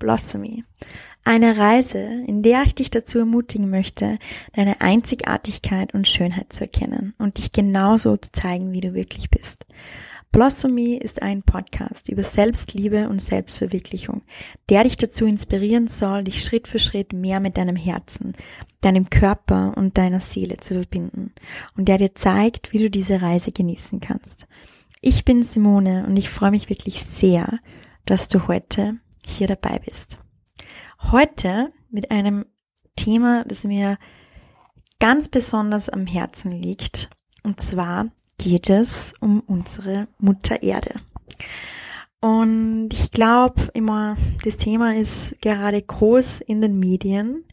Blossomy. Eine Reise, in der ich dich dazu ermutigen möchte, deine Einzigartigkeit und Schönheit zu erkennen und dich genauso zu zeigen, wie du wirklich bist. Blossomy ist ein Podcast über Selbstliebe und Selbstverwirklichung, der dich dazu inspirieren soll, dich Schritt für Schritt mehr mit deinem Herzen, deinem Körper und deiner Seele zu verbinden und der dir zeigt, wie du diese Reise genießen kannst. Ich bin Simone und ich freue mich wirklich sehr, dass du heute hier dabei bist. Heute mit einem Thema, das mir ganz besonders am Herzen liegt und zwar geht es um unsere Mutter Erde. Und ich glaube immer, das Thema ist gerade groß in den Medien.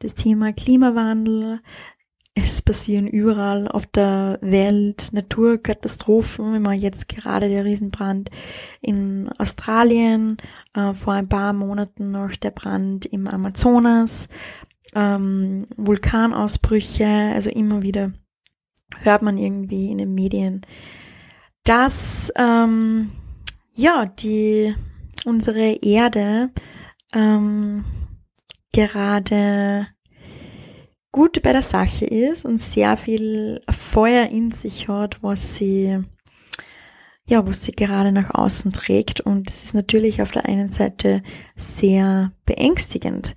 Das Thema Klimawandel. Es passieren überall auf der Welt Naturkatastrophen. Immer jetzt gerade der Riesenbrand in Australien, äh, vor ein paar Monaten noch der Brand im Amazonas, ähm, Vulkanausbrüche, also immer wieder hört man irgendwie in den Medien, dass ähm, ja die unsere Erde ähm, gerade gut bei der Sache ist und sehr viel Feuer in sich hat, was sie ja, was sie gerade nach außen trägt. Und es ist natürlich auf der einen Seite sehr beängstigend.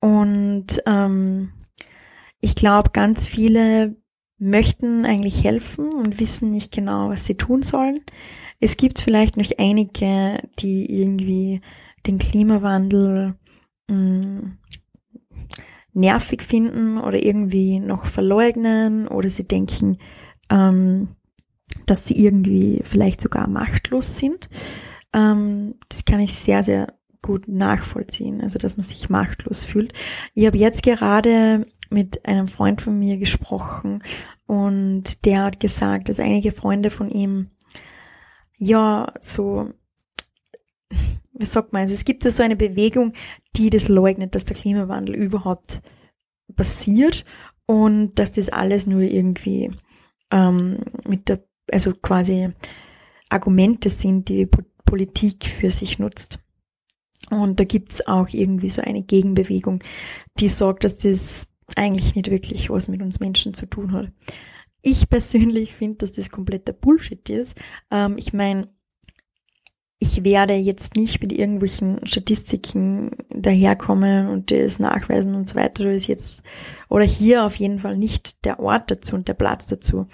Und ähm, ich glaube, ganz viele möchten eigentlich helfen und wissen nicht genau, was sie tun sollen. Es gibt vielleicht noch einige, die irgendwie den Klimawandel mm, nervig finden oder irgendwie noch verleugnen oder sie denken, ähm, dass sie irgendwie vielleicht sogar machtlos sind. Ähm, das kann ich sehr, sehr gut nachvollziehen, also dass man sich machtlos fühlt. Ich habe jetzt gerade mit einem Freund von mir gesprochen und der hat gesagt, dass einige Freunde von ihm ja so, wie sagt man, also es gibt ja so eine Bewegung, die das leugnet, dass der Klimawandel überhaupt passiert und dass das alles nur irgendwie ähm, mit der, also quasi Argumente sind, die die Politik für sich nutzt. Und da gibt's auch irgendwie so eine Gegenbewegung, die sagt, dass das eigentlich nicht wirklich was mit uns Menschen zu tun hat. Ich persönlich finde, dass das kompletter Bullshit ist. Ähm, ich meine, ich werde jetzt nicht mit irgendwelchen Statistiken daherkommen und das nachweisen und so weiter. Das ist jetzt, oder hier auf jeden Fall nicht der Ort dazu und der Platz dazu.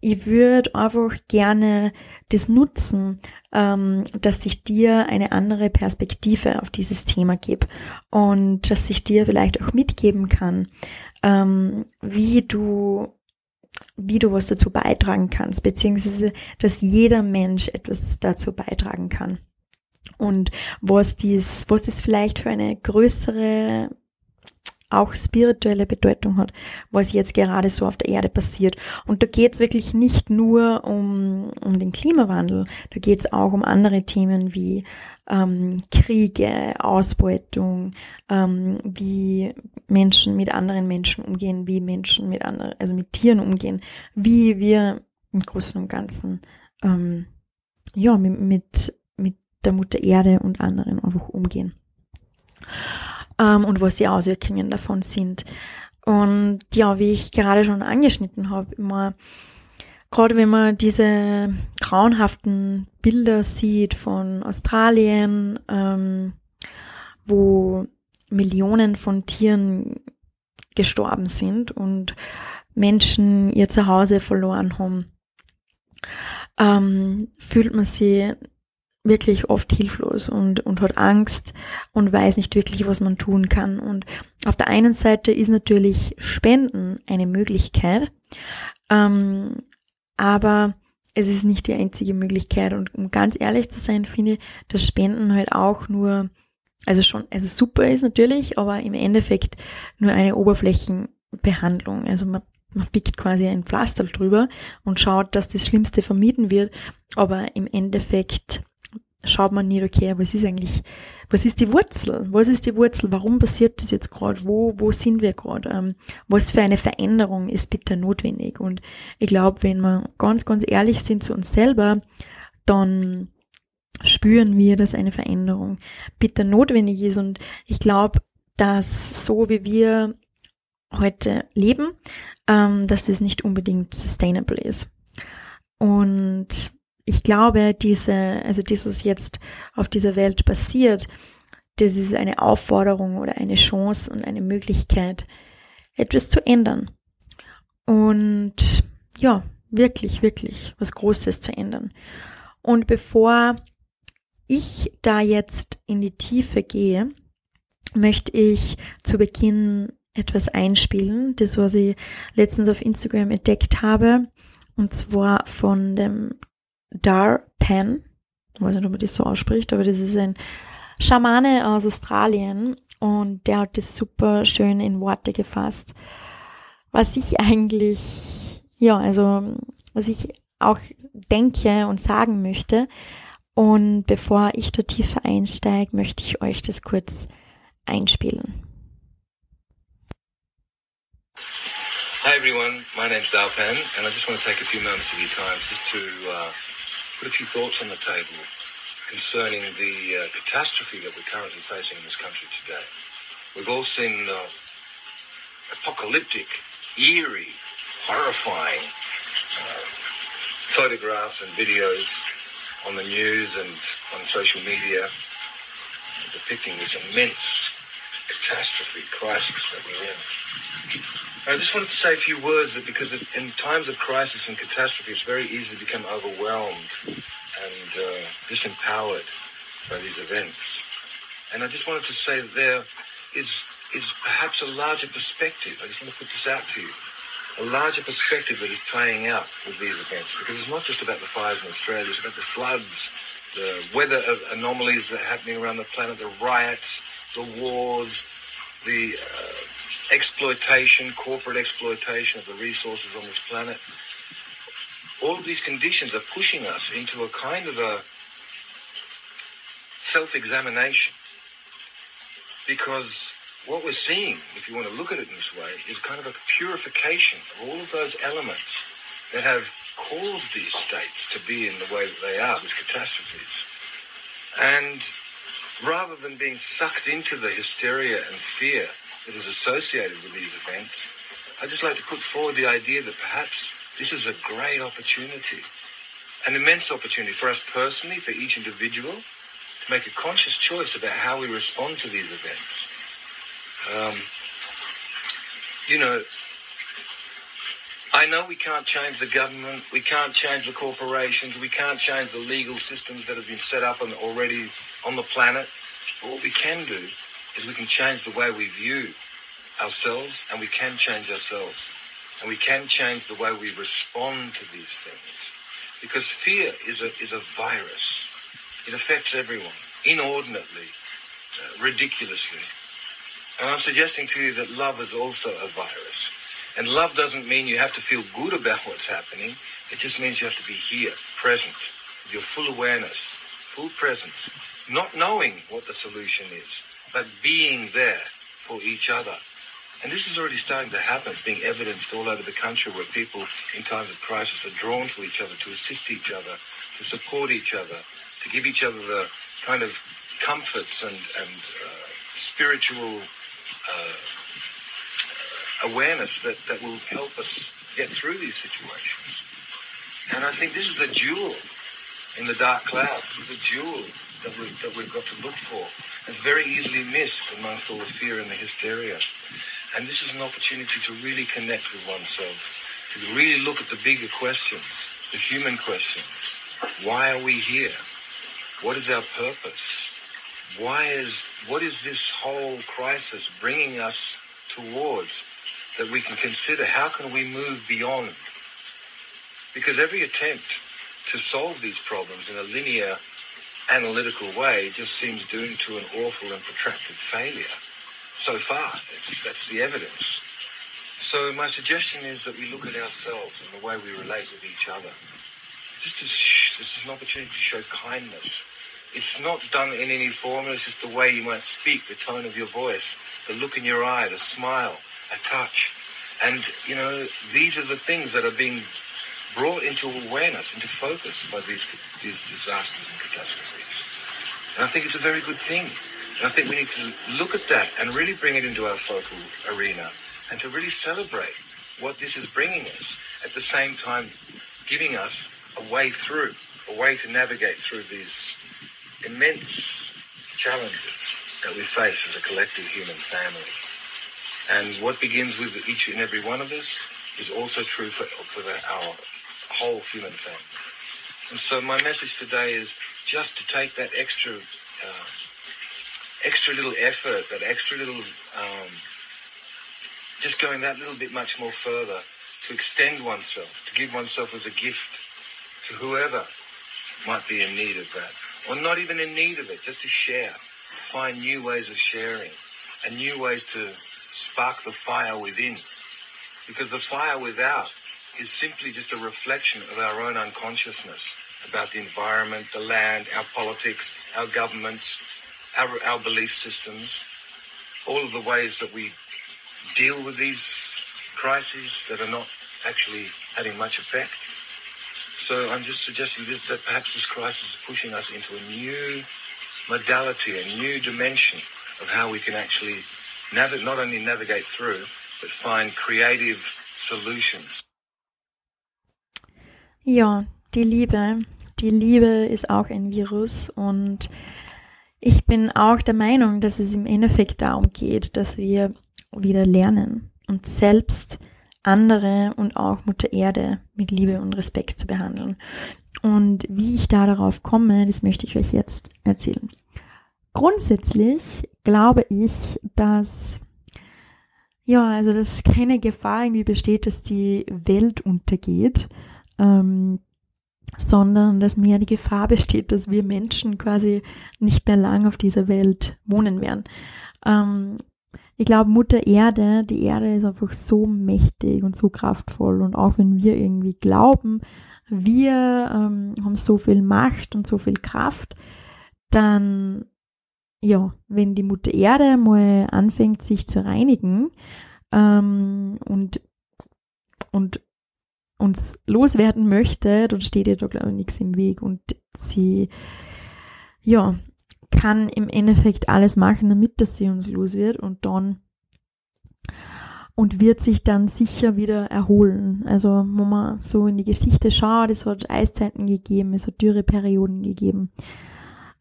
Ich würde einfach gerne das nutzen, ähm, dass ich dir eine andere Perspektive auf dieses Thema gebe und dass ich dir vielleicht auch mitgeben kann, ähm, wie du wie du was dazu beitragen kannst, beziehungsweise dass jeder Mensch etwas dazu beitragen kann. Und was dies, was das vielleicht für eine größere auch spirituelle Bedeutung hat, was jetzt gerade so auf der Erde passiert. Und da geht es wirklich nicht nur um, um den Klimawandel, da geht es auch um andere Themen wie ähm, Kriege, Ausbeutung, ähm, wie Menschen mit anderen Menschen umgehen, wie Menschen mit anderen, also mit Tieren umgehen, wie wir im Großen und Ganzen ähm, ja mit, mit, mit der Mutter Erde und anderen einfach umgehen ähm, und was die Auswirkungen davon sind. Und ja, wie ich gerade schon angeschnitten habe, immer gerade wenn man diese grauenhaften Bilder sieht von Australien, ähm, wo Millionen von Tieren gestorben sind und Menschen ihr Zuhause verloren haben, ähm, fühlt man sich wirklich oft hilflos und, und hat Angst und weiß nicht wirklich, was man tun kann. Und auf der einen Seite ist natürlich Spenden eine Möglichkeit, ähm, aber es ist nicht die einzige Möglichkeit. Und um ganz ehrlich zu sein, finde ich, dass Spenden halt auch nur, also schon, also super ist natürlich, aber im Endeffekt nur eine Oberflächenbehandlung. Also man man pickt quasi ein Pflaster drüber und schaut, dass das Schlimmste vermieden wird, aber im Endeffekt schaut man nicht, okay, was ist eigentlich, was ist die Wurzel? Was ist die Wurzel? Warum passiert das jetzt gerade? Wo, wo sind wir gerade? Ähm, was für eine Veränderung ist bitte notwendig? Und ich glaube, wenn wir ganz, ganz ehrlich sind zu uns selber, dann spüren wir, dass eine Veränderung bitter notwendig ist. Und ich glaube, dass so wie wir heute leben, ähm, dass das nicht unbedingt sustainable ist. Und ich glaube, diese, also das, was jetzt auf dieser Welt passiert, das ist eine Aufforderung oder eine Chance und eine Möglichkeit, etwas zu ändern. Und ja, wirklich, wirklich was Großes zu ändern. Und bevor ich da jetzt in die Tiefe gehe, möchte ich zu Beginn etwas einspielen, das was ich letztens auf Instagram entdeckt habe, und zwar von dem Dar Pen. Ich weiß nicht, ob man das so ausspricht, aber das ist ein Schamane aus Australien und der hat das super schön in Worte gefasst. Was ich eigentlich, ja, also, was ich auch denke und sagen möchte. Und bevor ich da tiefer einsteige, möchte ich euch das kurz einspielen. Hi everyone, my name's Dalpan, and I just want to take a few moments of your time just to uh, put a few thoughts on the table concerning the uh, catastrophe that we're currently facing in this country today. We've all seen uh, apocalyptic, eerie, horrifying uh, photographs and videos on the news and on social media depicting this immense catastrophe, crisis that we're in. I just wanted to say a few words because in times of crisis and catastrophe, it's very easy to become overwhelmed and uh, disempowered by these events. And I just wanted to say that there is is perhaps a larger perspective. I just want to put this out to you. A larger perspective that is playing out with these events because it's not just about the fires in Australia, it's about the floods, the weather anomalies that are happening around the planet, the riots, the wars, the uh, exploitation, corporate exploitation of the resources on this planet. All of these conditions are pushing us into a kind of a self-examination because what we're seeing, if you want to look at it in this way, is kind of a purification of all of those elements that have caused these states to be in the way that they are, these catastrophes. And rather than being sucked into the hysteria and fear that is associated with these events, I'd just like to put forward the idea that perhaps this is a great opportunity, an immense opportunity for us personally, for each individual, to make a conscious choice about how we respond to these events. Um, you know, I know we can't change the government, we can't change the corporations, we can't change the legal systems that have been set up and already on the planet. But what we can do is we can change the way we view ourselves and we can change ourselves. And we can change the way we respond to these things. Because fear is a, is a virus. It affects everyone inordinately, uh, ridiculously. And I'm suggesting to you that love is also a virus. And love doesn't mean you have to feel good about what's happening. It just means you have to be here, present, with your full awareness, full presence, not knowing what the solution is, but being there for each other. And this is already starting to happen. It's being evidenced all over the country where people in times of crisis are drawn to each other to assist each other, to support each other, to give each other the kind of comforts and, and uh, spiritual uh, awareness that, that will help us get through these situations. And I think this is a jewel in the dark clouds. It's a jewel that, we, that we've got to look for. It's very easily missed amongst all the fear and the hysteria. And this is an opportunity to really connect with oneself, to really look at the bigger questions, the human questions. Why are we here? What is our purpose? Why is, what is this whole crisis bringing us towards? that we can consider how can we move beyond. Because every attempt to solve these problems in a linear, analytical way just seems doomed to an awful and protracted failure. So far, that's, that's the evidence. So my suggestion is that we look at ourselves and the way we relate with each other. Just sh- this is an opportunity to show kindness. It's not done in any form. It's just the way you might speak, the tone of your voice, the look in your eye, the smile, a touch. And, you know, these are the things that are being brought into awareness, into focus by these, these disasters and catastrophes. And I think it's a very good thing. And I think we need to look at that and really bring it into our focal arena and to really celebrate what this is bringing us at the same time giving us a way through, a way to navigate through these immense challenges that we face as a collective human family. And what begins with each and every one of us is also true for, for the, our whole human family. And so my message today is just to take that extra, uh, extra little effort, that extra little, um, just going that little bit much more further to extend oneself, to give oneself as a gift to whoever might be in need of that, or not even in need of it, just to share, find new ways of sharing, and new ways to spark the fire within. Because the fire without is simply just a reflection of our own unconsciousness about the environment, the land, our politics, our governments, our, our belief systems, all of the ways that we deal with these crises that are not actually having much effect. So I'm just suggesting this, that perhaps this crisis is pushing us into a new modality, a new dimension of how we can actually nav- not only navigate through, but find creative solutions. Ja, die Liebe. Die Liebe ist auch ein Virus und ich bin auch der Meinung, dass es im Endeffekt darum geht, dass wir wieder lernen und selbst andere und auch Mutter Erde mit Liebe und Respekt zu behandeln. Und wie ich da darauf komme, das möchte ich euch jetzt erzählen. Grundsätzlich glaube ich, dass ja, also dass keine Gefahr irgendwie besteht, dass die Welt untergeht, ähm, sondern dass mehr die Gefahr besteht, dass wir Menschen quasi nicht mehr lang auf dieser Welt wohnen werden. Ähm, ich glaube, Mutter Erde, die Erde ist einfach so mächtig und so kraftvoll. Und auch wenn wir irgendwie glauben, wir ähm, haben so viel Macht und so viel Kraft, dann, ja, wenn die Mutter Erde mal anfängt, sich zu reinigen ähm, und, und uns loswerden möchte, dann steht ihr da, glaube ich, nichts im Weg. Und sie, ja, kann im Endeffekt alles machen, damit das sie uns los wird und dann und wird sich dann sicher wieder erholen. Also, wenn man so in die Geschichte schaut, es hat Eiszeiten gegeben, es hat Dürreperioden gegeben.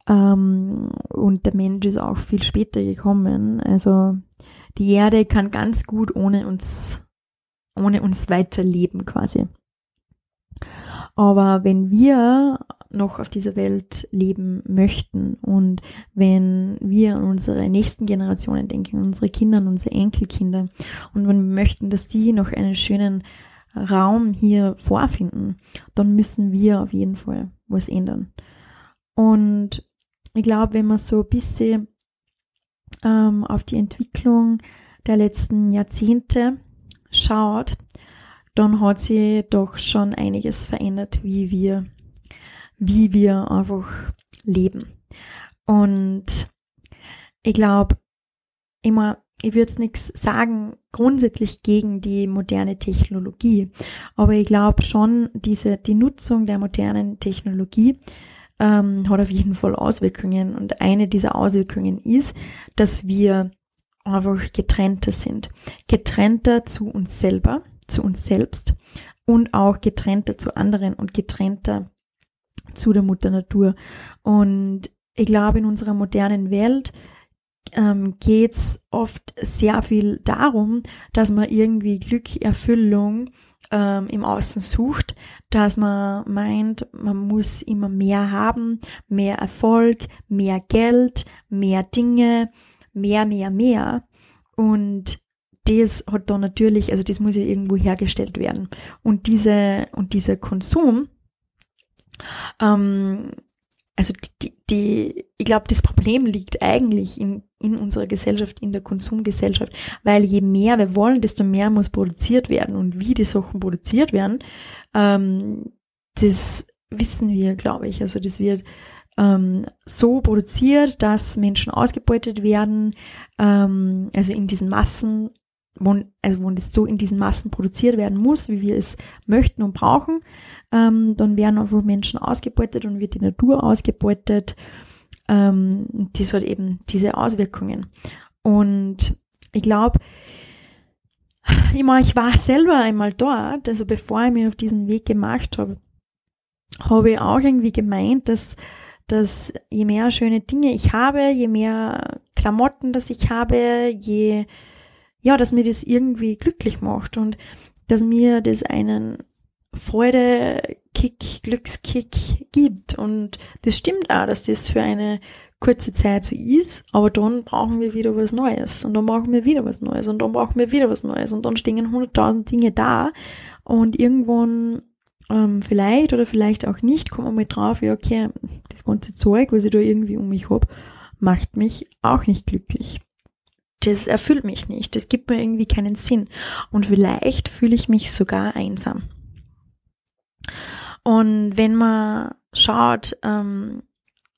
Ähm, und der Mensch ist auch viel später gekommen. Also, die Erde kann ganz gut ohne uns, ohne uns weiterleben quasi. Aber wenn wir noch auf dieser Welt leben möchten und wenn wir an unsere nächsten Generationen denken, unsere Kinder unsere Enkelkinder und wenn wir möchten, dass die noch einen schönen Raum hier vorfinden, dann müssen wir auf jeden Fall was ändern. Und ich glaube, wenn man so ein bisschen ähm, auf die Entwicklung der letzten Jahrzehnte schaut, dann hat sich doch schon einiges verändert, wie wir wie wir einfach leben. Und ich glaube, immer, ich würde nichts sagen grundsätzlich gegen die moderne Technologie, aber ich glaube schon, diese, die Nutzung der modernen Technologie ähm, hat auf jeden Fall Auswirkungen. Und eine dieser Auswirkungen ist, dass wir einfach getrennter sind. Getrennter zu uns selber, zu uns selbst und auch getrennter zu anderen und getrennter zu der Mutter Natur. Und ich glaube, in unserer modernen Welt ähm, geht es oft sehr viel darum, dass man irgendwie Glück, Erfüllung ähm, im Außen sucht, dass man meint, man muss immer mehr haben, mehr Erfolg, mehr Geld, mehr Dinge, mehr, mehr, mehr. Und das hat dann natürlich, also das muss ja irgendwo hergestellt werden. Und diese, und dieser Konsum, ähm, also die, die, ich glaube, das Problem liegt eigentlich in, in unserer Gesellschaft, in der Konsumgesellschaft, weil je mehr wir wollen, desto mehr muss produziert werden und wie die Sachen produziert werden, ähm, das wissen wir, glaube ich. Also das wird ähm, so produziert, dass Menschen ausgebeutet werden, ähm, also in diesen Massen wo, also wo das so in diesen Massen produziert werden muss, wie wir es möchten und brauchen, ähm, dann werden einfach Menschen ausgebeutet und wird die Natur ausgebeutet. Ähm, das hat eben diese Auswirkungen. Und ich glaube, ich, mein, ich war selber einmal dort, also bevor ich mich auf diesen Weg gemacht habe, habe ich auch irgendwie gemeint, dass, dass je mehr schöne Dinge ich habe, je mehr Klamotten, dass ich habe, je, ja, dass mir das irgendwie glücklich macht und dass mir das einen Freude-Kick, Glückskick gibt. Und das stimmt auch, dass das für eine kurze Zeit so ist, aber dann brauchen wir wieder was Neues und dann brauchen wir wieder was Neues und dann brauchen wir wieder was Neues und dann stehen hunderttausend Dinge da und irgendwann ähm, vielleicht oder vielleicht auch nicht man mal drauf, ja okay, das ganze Zeug, was ich da irgendwie um mich hab, macht mich auch nicht glücklich. Das erfüllt mich nicht, das gibt mir irgendwie keinen Sinn und vielleicht fühle ich mich sogar einsam. Und wenn man schaut, ähm,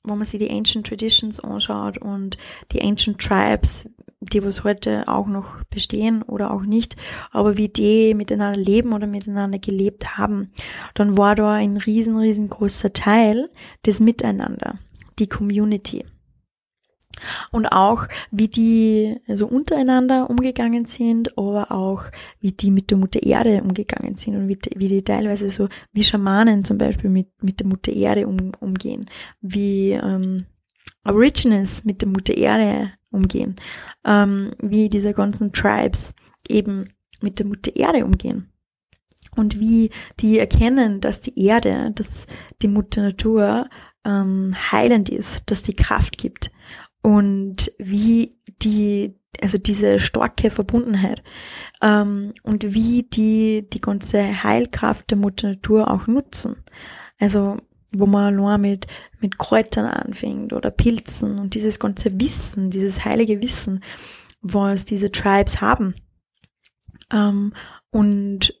wenn man sich die Ancient Traditions anschaut und die Ancient Tribes, die was heute auch noch bestehen oder auch nicht, aber wie die miteinander leben oder miteinander gelebt haben, dann war da ein riesen, riesengroßer Teil des Miteinander, die Community. Und auch wie die also untereinander umgegangen sind, aber auch wie die mit der Mutter Erde umgegangen sind und wie, wie die teilweise so wie Schamanen zum Beispiel mit, mit der Mutter Erde um, umgehen, wie ähm, Aborigines mit der Mutter Erde umgehen, ähm, wie diese ganzen Tribes eben mit der Mutter Erde umgehen. Und wie die erkennen, dass die Erde, dass die Mutter Natur ähm, heilend ist, dass die Kraft gibt und wie die, also diese starke Verbundenheit ähm, und wie die die ganze Heilkraft der Mutter Natur auch nutzen. Also wo man nur mit, mit Kräutern anfängt oder Pilzen und dieses ganze Wissen, dieses heilige Wissen, was diese Tribes haben. Ähm, und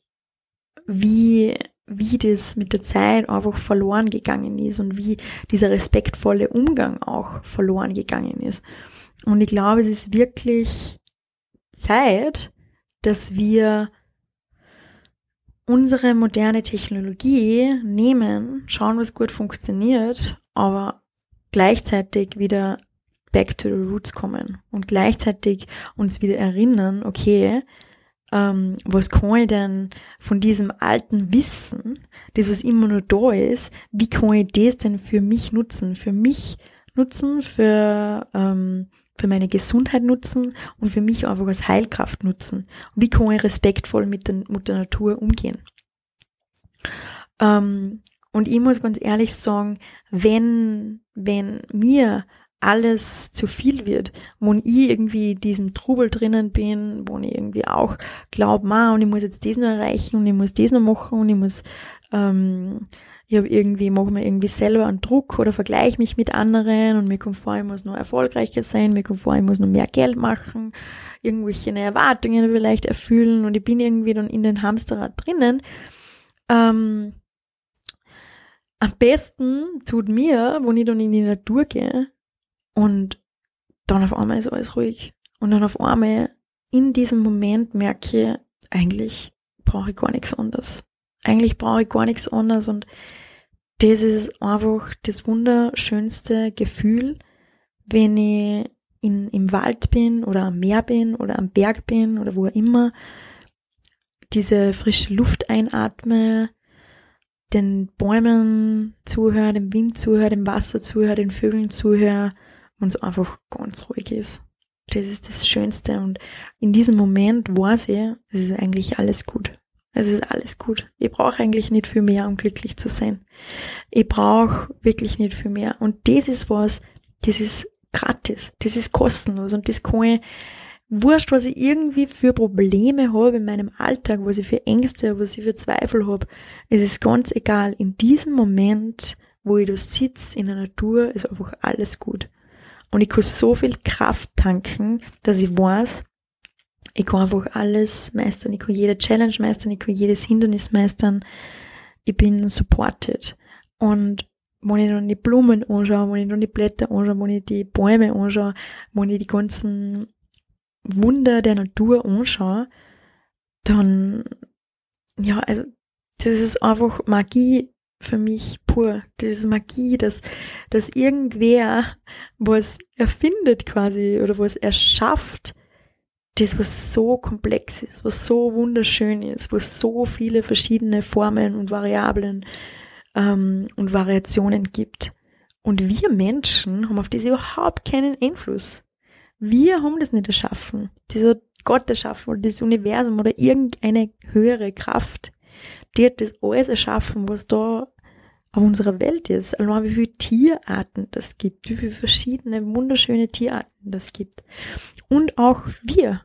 wie wie das mit der Zeit einfach verloren gegangen ist und wie dieser respektvolle Umgang auch verloren gegangen ist. Und ich glaube, es ist wirklich Zeit, dass wir unsere moderne Technologie nehmen, schauen, was gut funktioniert, aber gleichzeitig wieder back to the roots kommen und gleichzeitig uns wieder erinnern, okay, ähm, was kann ich denn von diesem alten Wissen, das was immer nur da ist, wie kann ich das denn für mich nutzen, für mich nutzen, für, ähm, für meine Gesundheit nutzen und für mich einfach als Heilkraft nutzen. Und wie kann ich respektvoll mit der, Natur umgehen? Ähm, und ich muss ganz ehrlich sagen, wenn, wenn mir alles zu viel wird, wo ich irgendwie diesen Trubel drinnen bin, wo ich irgendwie auch glaube, ma, und ich muss jetzt das noch erreichen und ich muss das noch machen und ich muss, ähm, ich habe irgendwie, mache mir irgendwie selber einen Druck oder vergleiche mich mit anderen und mir kommt vor, ich muss noch erfolgreicher sein, mir kommt vor, ich muss noch mehr Geld machen, irgendwelche Erwartungen vielleicht erfüllen und ich bin irgendwie dann in den Hamsterrad drinnen. Ähm, am besten tut mir, wenn ich dann in die Natur gehe, und dann auf einmal ist alles ruhig. Und dann auf einmal in diesem Moment merke ich, eigentlich brauche ich gar nichts anderes. Eigentlich brauche ich gar nichts anderes und das ist einfach das wunderschönste Gefühl, wenn ich in, im Wald bin oder am Meer bin oder am Berg bin oder wo immer, diese frische Luft einatme, den Bäumen zuhöre, dem Wind zuhöre, dem Wasser zuhöre, den Vögeln zuhöre und so einfach ganz ruhig ist. Das ist das Schönste und in diesem Moment weiß ich, es ist eigentlich alles gut. Es ist alles gut. Ich brauche eigentlich nicht viel mehr, um glücklich zu sein. Ich brauche wirklich nicht viel mehr. Und das ist was, das ist gratis, das ist kostenlos und das kann ich, wurscht, was ich irgendwie für Probleme habe in meinem Alltag, was ich für Ängste, was ich für Zweifel habe. Es ist ganz egal. In diesem Moment, wo ich da sitze in der Natur, ist einfach alles gut. Und ich kann so viel Kraft tanken, dass ich weiß, ich kann einfach alles meistern. Ich kann jede Challenge meistern, ich kann jedes Hindernis meistern. Ich bin supported. Und wenn ich dann die Blumen anschaue, wenn ich dann die Blätter anschaue, wenn ich die Bäume anschaue, wenn ich die ganzen Wunder der Natur anschaue, dann, ja, also, das ist einfach Magie für mich pur. Das ist Magie, dass, dass irgendwer was erfindet quasi oder was erschafft, das was so komplex ist, was so wunderschön ist, was so viele verschiedene Formen und Variablen ähm, und Variationen gibt. Und wir Menschen haben auf das überhaupt keinen Einfluss. Wir haben das nicht erschaffen. Das hat Gott erschaffen oder das Universum oder irgendeine höhere Kraft. Die hat das alles erschaffen, was da auf unserer Welt ist. Allein wie viele Tierarten das gibt, wie viele verschiedene wunderschöne Tierarten das gibt. Und auch wir,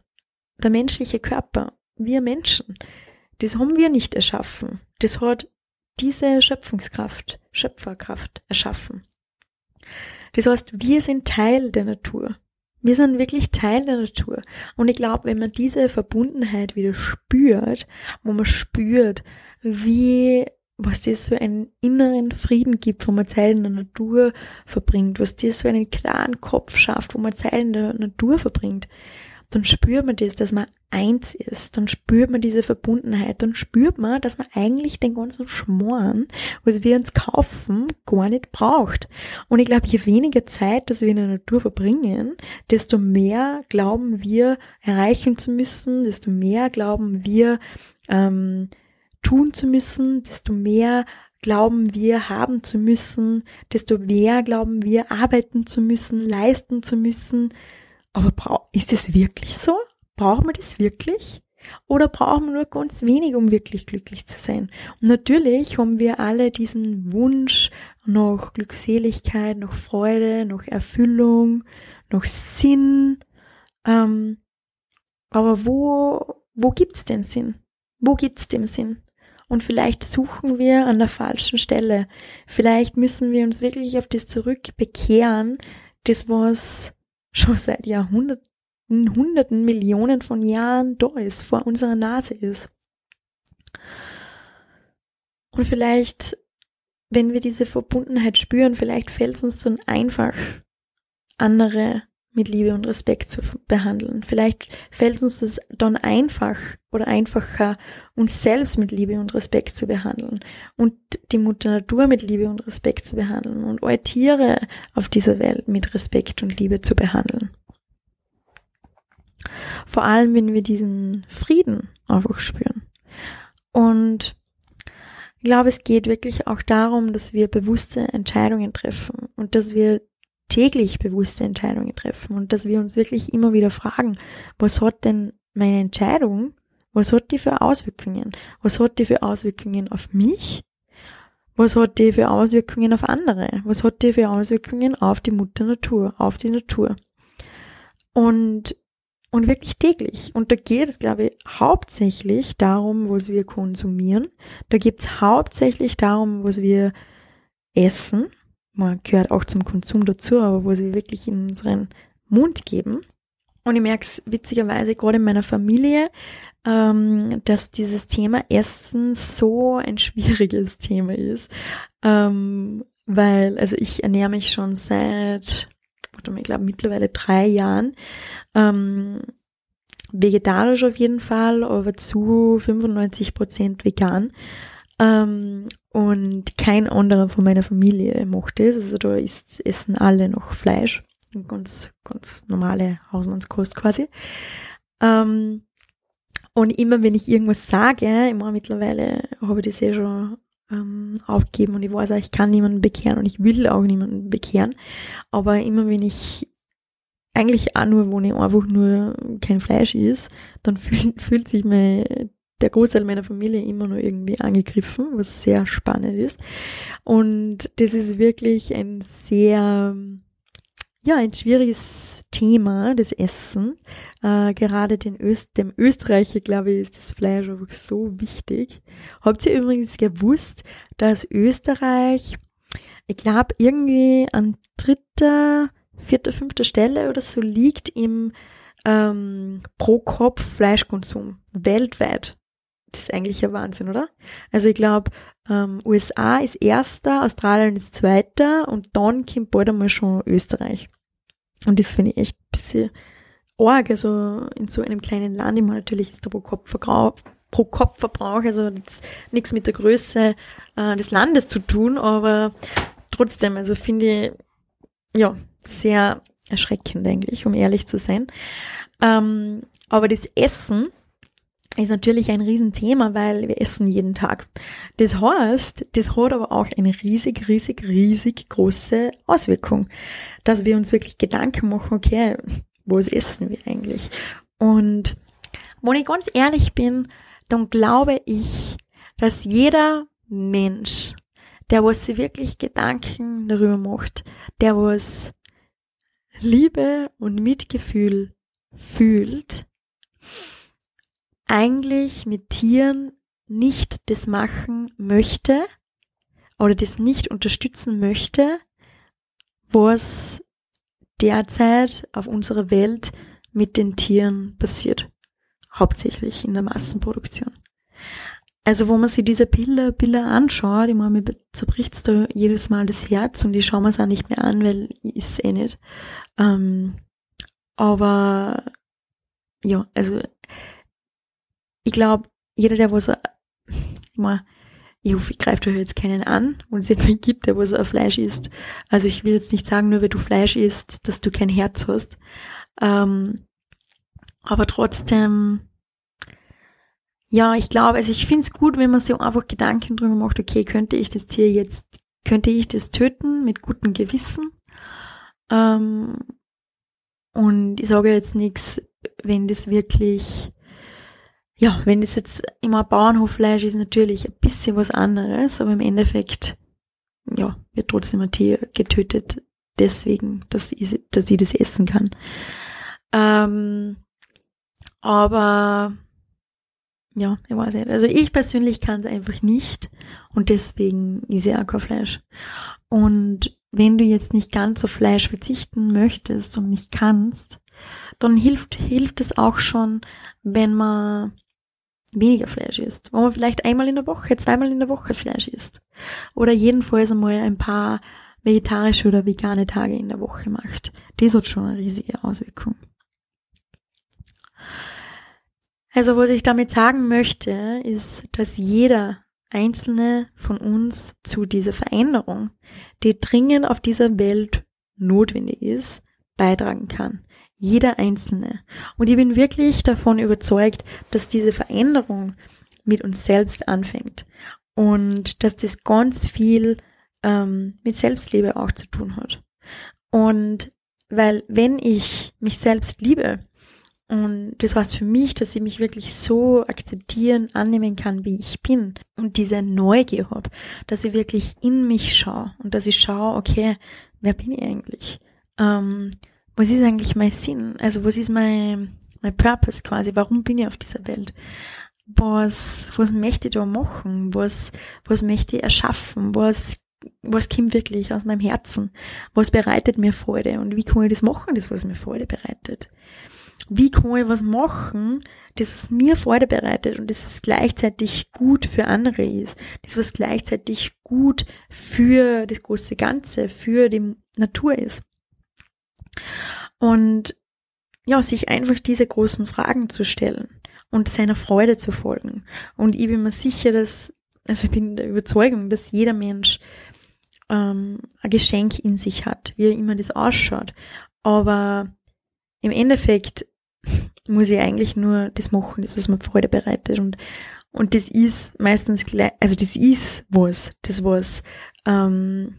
der menschliche Körper, wir Menschen, das haben wir nicht erschaffen. Das hat diese Schöpfungskraft, Schöpferkraft erschaffen. Das heißt, wir sind Teil der Natur. Wir sind wirklich Teil der Natur. Und ich glaube, wenn man diese Verbundenheit wieder spürt, wo man spürt, wie, was das für einen inneren Frieden gibt, wo man Zeit in der Natur verbringt, was das für einen klaren Kopf schafft, wo man Zeit in der Natur verbringt, dann spürt man das, dass man eins ist, dann spürt man diese Verbundenheit, dann spürt man, dass man eigentlich den ganzen Schmoren, was wir uns kaufen, gar nicht braucht. Und ich glaube, je weniger Zeit, dass wir in der Natur verbringen, desto mehr glauben wir erreichen zu müssen, desto mehr glauben wir ähm, tun zu müssen, desto mehr glauben wir haben zu müssen, desto mehr glauben wir arbeiten zu müssen, leisten zu müssen, aber ist es wirklich so? Brauchen wir das wirklich? Oder brauchen wir nur ganz wenig, um wirklich glücklich zu sein? Und natürlich haben wir alle diesen Wunsch nach Glückseligkeit, nach Freude, nach Erfüllung, nach Sinn. Ähm, aber wo, wo gibt's den Sinn? Wo gibt's den Sinn? Und vielleicht suchen wir an der falschen Stelle. Vielleicht müssen wir uns wirklich auf das zurückbekehren, das was schon seit Jahrhunderten, Hunderten, Millionen von Jahren da ist, vor unserer Nase ist. Und vielleicht, wenn wir diese Verbundenheit spüren, vielleicht fällt es uns dann einfach, andere mit Liebe und Respekt zu behandeln. Vielleicht fällt uns das dann einfach oder einfacher, uns selbst mit Liebe und Respekt zu behandeln und die Mutter Natur mit Liebe und Respekt zu behandeln und alle Tiere auf dieser Welt mit Respekt und Liebe zu behandeln. Vor allem, wenn wir diesen Frieden einfach spüren. Und ich glaube, es geht wirklich auch darum, dass wir bewusste Entscheidungen treffen und dass wir täglich bewusste Entscheidungen treffen und dass wir uns wirklich immer wieder fragen, was hat denn meine Entscheidung, was hat die für Auswirkungen? Was hat die für Auswirkungen auf mich? Was hat die für Auswirkungen auf andere? Was hat die für Auswirkungen auf die Mutter Natur, auf die Natur? Und, und wirklich täglich. Und da geht es, glaube ich, hauptsächlich darum, was wir konsumieren. Da geht es hauptsächlich darum, was wir essen, man gehört auch zum Konsum dazu, aber wo sie wirklich in unseren Mund geben. Und ich merke es witzigerweise gerade in meiner Familie, ähm, dass dieses Thema Essen so ein schwieriges Thema ist. Ähm, weil, also ich ernähre mich schon seit, ich glaube mittlerweile drei Jahren. Ähm, vegetarisch auf jeden Fall, aber zu 95 Prozent vegan. Ähm, und kein anderer von meiner Familie mochte es. Also da ist, essen alle noch Fleisch. Ganz, ganz normale Hausmannskost quasi. Ähm, und immer wenn ich irgendwas sage, immer mittlerweile habe ich das eh schon ähm, aufgegeben und ich weiß auch, ich kann niemanden bekehren und ich will auch niemanden bekehren. Aber immer wenn ich eigentlich auch nur, wo ich einfach nur kein Fleisch ist, dann fühlt, fühlt sich meine der Großteil meiner Familie immer nur irgendwie angegriffen, was sehr spannend ist. Und das ist wirklich ein sehr, ja, ein schwieriges Thema, das Essen. Äh, gerade den Öst dem Österreicher, glaube ich, ist das Fleisch einfach so wichtig. Habt ihr übrigens gewusst, dass Österreich, ich glaube, irgendwie an dritter, vierter, fünfter Stelle oder so liegt im ähm, pro Kopf Fleischkonsum weltweit das ist eigentlich ein Wahnsinn, oder? Also ich glaube, ähm, USA ist erster, Australien ist zweiter und dann kommt bald einmal schon Österreich. Und das finde ich echt ein bisschen arg, also in so einem kleinen Land, immer natürlich ist der pro Kopf pro Kopfverbrauch, also nichts mit der Größe äh, des Landes zu tun, aber trotzdem, also finde ich, ja, sehr erschreckend eigentlich, um ehrlich zu sein. Ähm, aber das Essen ist natürlich ein Riesenthema, weil wir essen jeden Tag. Das heißt, das hat aber auch eine riesig, riesig, riesig große Auswirkung, dass wir uns wirklich Gedanken machen, okay, was essen wir eigentlich? Und wenn ich ganz ehrlich bin, dann glaube ich, dass jeder Mensch, der was sich wirklich Gedanken darüber macht, der was Liebe und Mitgefühl fühlt, eigentlich mit Tieren nicht das machen möchte oder das nicht unterstützen möchte, was derzeit auf unserer Welt mit den Tieren passiert. Hauptsächlich in der Massenproduktion. Also wo man sich diese Bilder, Bilder anschaut, ich meine, mir zerbricht da jedes Mal das Herz und ich schaue mir es auch nicht mehr an, weil ich es eh nicht. Ähm, aber ja, also ich glaube, jeder, der was, ich meine, ich hoffe, ich greife euch jetzt keinen an und es jemanden gibt, der was auf Fleisch isst. Also ich will jetzt nicht sagen, nur weil du Fleisch isst, dass du kein Herz hast. Ähm, aber trotzdem, ja, ich glaube, also ich finde es gut, wenn man sich einfach Gedanken drüber macht, okay, könnte ich das Tier jetzt, könnte ich das töten mit gutem Gewissen? Ähm, und ich sage jetzt nichts, wenn das wirklich ja, wenn das jetzt immer Bauernhoffleisch ist, natürlich ein bisschen was anderes, aber im Endeffekt, ja, wird trotzdem ein Tier getötet, deswegen, dass ich, dass ich das essen kann. Ähm, aber, ja, ich weiß nicht. Also ich persönlich kann es einfach nicht und deswegen ist ja auch kein Fleisch. Und wenn du jetzt nicht ganz auf Fleisch verzichten möchtest und nicht kannst, dann hilft, hilft es auch schon, wenn man weniger Fleisch isst, wo man vielleicht einmal in der Woche, zweimal in der Woche Fleisch isst oder jedenfalls einmal ein paar vegetarische oder vegane Tage in der Woche macht. Das hat schon eine riesige Auswirkung. Also was ich damit sagen möchte, ist, dass jeder einzelne von uns zu dieser Veränderung, die dringend auf dieser Welt notwendig ist, beitragen kann. Jeder Einzelne. Und ich bin wirklich davon überzeugt, dass diese Veränderung mit uns selbst anfängt. Und dass das ganz viel ähm, mit Selbstliebe auch zu tun hat. Und weil wenn ich mich selbst liebe, und das heißt für mich, dass ich mich wirklich so akzeptieren, annehmen kann, wie ich bin. Und diese Neugier habe, dass ich wirklich in mich schaue und dass ich schaue, okay, wer bin ich eigentlich? Ähm, was ist eigentlich mein Sinn? Also was ist mein, mein Purpose quasi? Warum bin ich auf dieser Welt? Was, was möchte ich da machen? Was, was möchte ich erschaffen? Was, was kommt wirklich aus meinem Herzen? Was bereitet mir Freude? Und wie kann ich das machen, das was mir Freude bereitet? Wie kann ich was machen, das was mir Freude bereitet und das was gleichzeitig gut für andere ist? Das was gleichzeitig gut für das große Ganze, für die Natur ist? Und ja, sich einfach diese großen Fragen zu stellen und seiner Freude zu folgen. Und ich bin mir sicher, dass, also ich bin der Überzeugung, dass jeder Mensch ähm, ein Geschenk in sich hat, wie er immer das ausschaut. Aber im Endeffekt muss ich eigentlich nur das machen, das, was mir Freude bereitet. Und, und das ist meistens gleich, also das ist was, das was, ähm,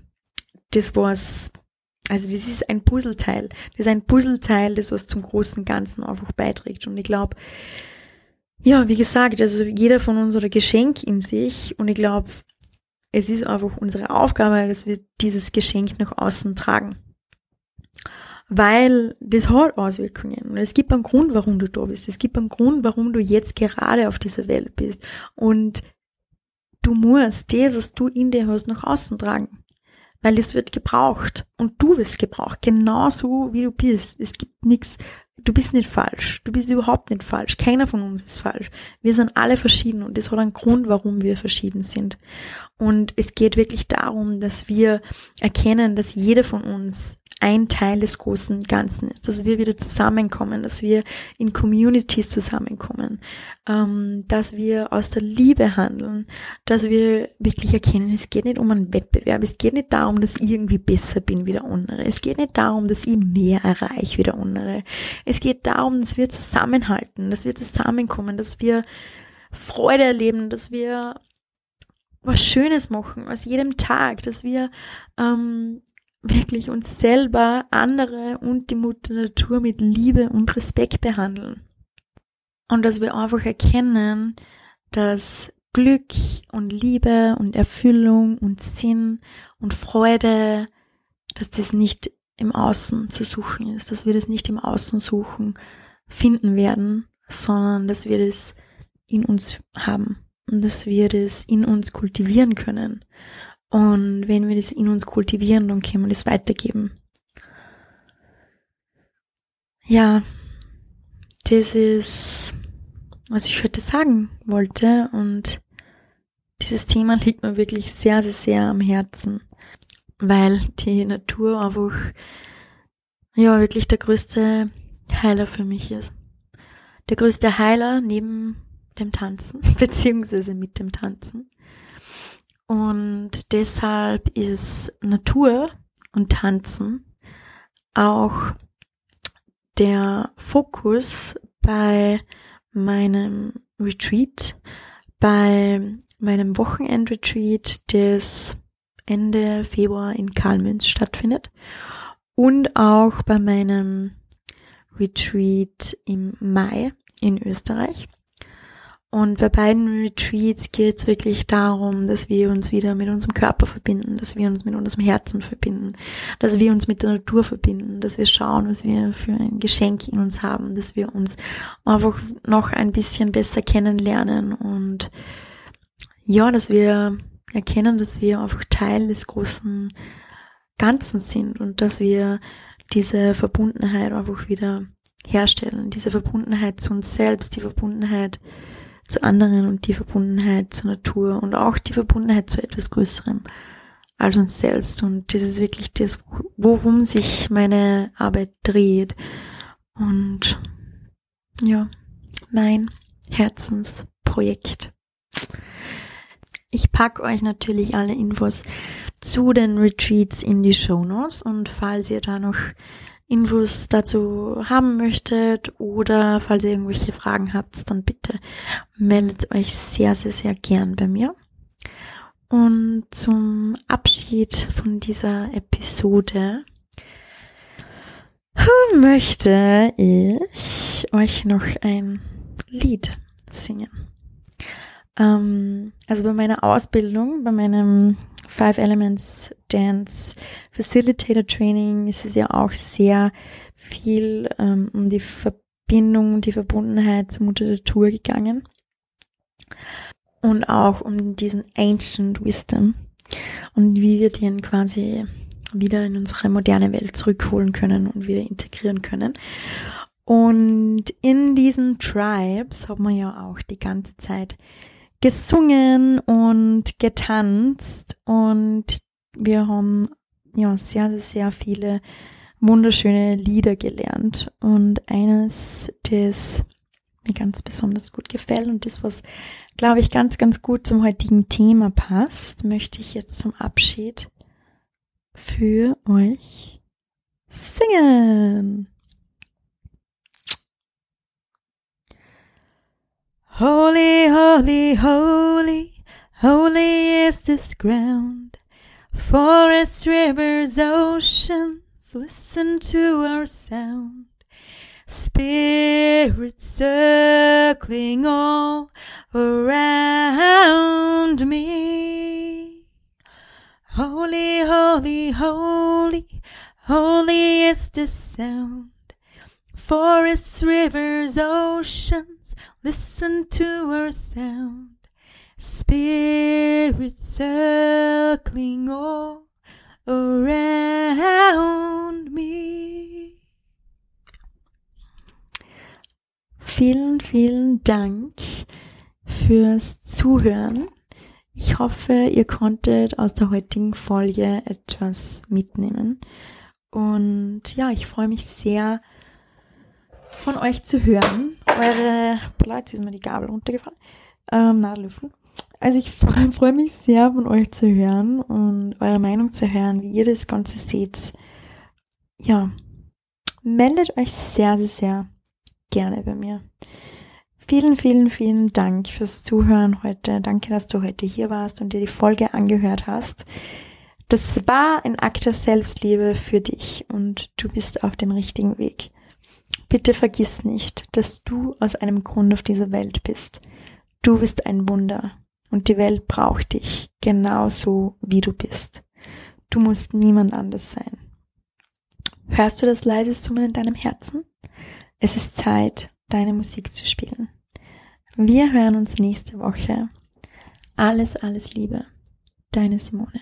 das was also das ist ein Puzzleteil. Das ist ein Puzzleteil, das was zum großen Ganzen einfach beiträgt. Und ich glaube, ja, wie gesagt, also jeder von uns hat ein Geschenk in sich und ich glaube, es ist einfach unsere Aufgabe, dass wir dieses Geschenk nach außen tragen. Weil das hat Auswirkungen. Und es gibt einen Grund, warum du da bist. Es gibt einen Grund, warum du jetzt gerade auf dieser Welt bist. Und du musst das, was du in dir hast, nach außen tragen weil es wird gebraucht und du wirst gebraucht, genauso wie du bist. Es gibt nichts, du bist nicht falsch, du bist überhaupt nicht falsch, keiner von uns ist falsch. Wir sind alle verschieden und das hat einen Grund, warum wir verschieden sind. Und es geht wirklich darum, dass wir erkennen, dass jeder von uns ein Teil des großen Ganzen ist, dass wir wieder zusammenkommen, dass wir in Communities zusammenkommen, ähm, dass wir aus der Liebe handeln, dass wir wirklich erkennen, es geht nicht um einen Wettbewerb, es geht nicht darum, dass ich irgendwie besser bin wie der andere, es geht nicht darum, dass ich mehr erreiche wie der andere, es geht darum, dass wir zusammenhalten, dass wir zusammenkommen, dass wir Freude erleben, dass wir was Schönes machen aus jedem Tag, dass wir ähm, wirklich uns selber, andere und die Mutter Natur mit Liebe und Respekt behandeln. Und dass wir einfach erkennen, dass Glück und Liebe und Erfüllung und Sinn und Freude, dass das nicht im Außen zu suchen ist, dass wir das nicht im Außen suchen, finden werden, sondern dass wir das in uns haben und dass wir das in uns kultivieren können. Und wenn wir das in uns kultivieren, dann können wir das weitergeben. Ja, das ist, was ich heute sagen wollte. Und dieses Thema liegt mir wirklich sehr, sehr, sehr am Herzen, weil die Natur einfach, ja, wirklich der größte Heiler für mich ist. Der größte Heiler neben dem Tanzen, beziehungsweise mit dem Tanzen. Und deshalb ist Natur und Tanzen auch der Fokus bei meinem Retreat, bei meinem Wochenendretreat, das Ende Februar in Kalmünz stattfindet und auch bei meinem Retreat im Mai in Österreich. Und bei beiden Retreats geht es wirklich darum, dass wir uns wieder mit unserem Körper verbinden, dass wir uns mit unserem Herzen verbinden, dass wir uns mit der Natur verbinden, dass wir schauen, was wir für ein Geschenk in uns haben, dass wir uns einfach noch ein bisschen besser kennenlernen und ja, dass wir erkennen, dass wir einfach Teil des großen Ganzen sind und dass wir diese Verbundenheit einfach wieder herstellen, diese Verbundenheit zu uns selbst, die Verbundenheit zu anderen und die Verbundenheit zur Natur und auch die Verbundenheit zu etwas Größerem als uns selbst. Und das ist wirklich das, worum sich meine Arbeit dreht. Und ja, mein Herzensprojekt. Ich pack euch natürlich alle Infos zu den Retreats in die Show Notes und falls ihr da noch Infos dazu haben möchtet oder falls ihr irgendwelche Fragen habt, dann bitte meldet euch sehr, sehr, sehr gern bei mir. Und zum Abschied von dieser Episode möchte ich euch noch ein Lied singen. Ähm, also bei meiner Ausbildung, bei meinem Five Elements Dance Facilitator Training ist es ja auch sehr viel ähm, um die Verbindung, die Verbundenheit zur Mutter Tour gegangen. Und auch um diesen Ancient Wisdom und wie wir den quasi wieder in unsere moderne Welt zurückholen können und wieder integrieren können. Und in diesen Tribes hat man ja auch die ganze Zeit gesungen und getanzt und wir haben ja sehr, sehr, viele wunderschöne Lieder gelernt und eines, das mir ganz besonders gut gefällt und das, was, glaube ich, ganz, ganz gut zum heutigen Thema passt, möchte ich jetzt zum Abschied für euch singen. Holy, holy, holy, holy is this ground. Forests, rivers, oceans, listen to our sound. Spirits circling all around me. Holy, holy, holy, holy is the sound. Forests, rivers, oceans, Listen to her sound, spirits circling all around me. Vielen, vielen Dank fürs Zuhören. Ich hoffe, ihr konntet aus der heutigen Folge etwas mitnehmen. Und ja, ich freue mich sehr, von euch zu hören. Eure, jetzt ist mir die Gabel runtergefallen. Ähm, na, Löffel. Also ich freue freu mich sehr, von euch zu hören und eure Meinung zu hören, wie ihr das Ganze seht. Ja, meldet euch sehr, sehr, sehr gerne bei mir. Vielen, vielen, vielen Dank fürs Zuhören heute. Danke, dass du heute hier warst und dir die Folge angehört hast. Das war ein Akt der Selbstliebe für dich und du bist auf dem richtigen Weg. Bitte vergiss nicht, dass du aus einem Grund auf dieser Welt bist. Du bist ein Wunder und die Welt braucht dich genauso wie du bist. Du musst niemand anders sein. Hörst du das leise Summen in deinem Herzen? Es ist Zeit, deine Musik zu spielen. Wir hören uns nächste Woche. Alles, alles Liebe. Deine Simone.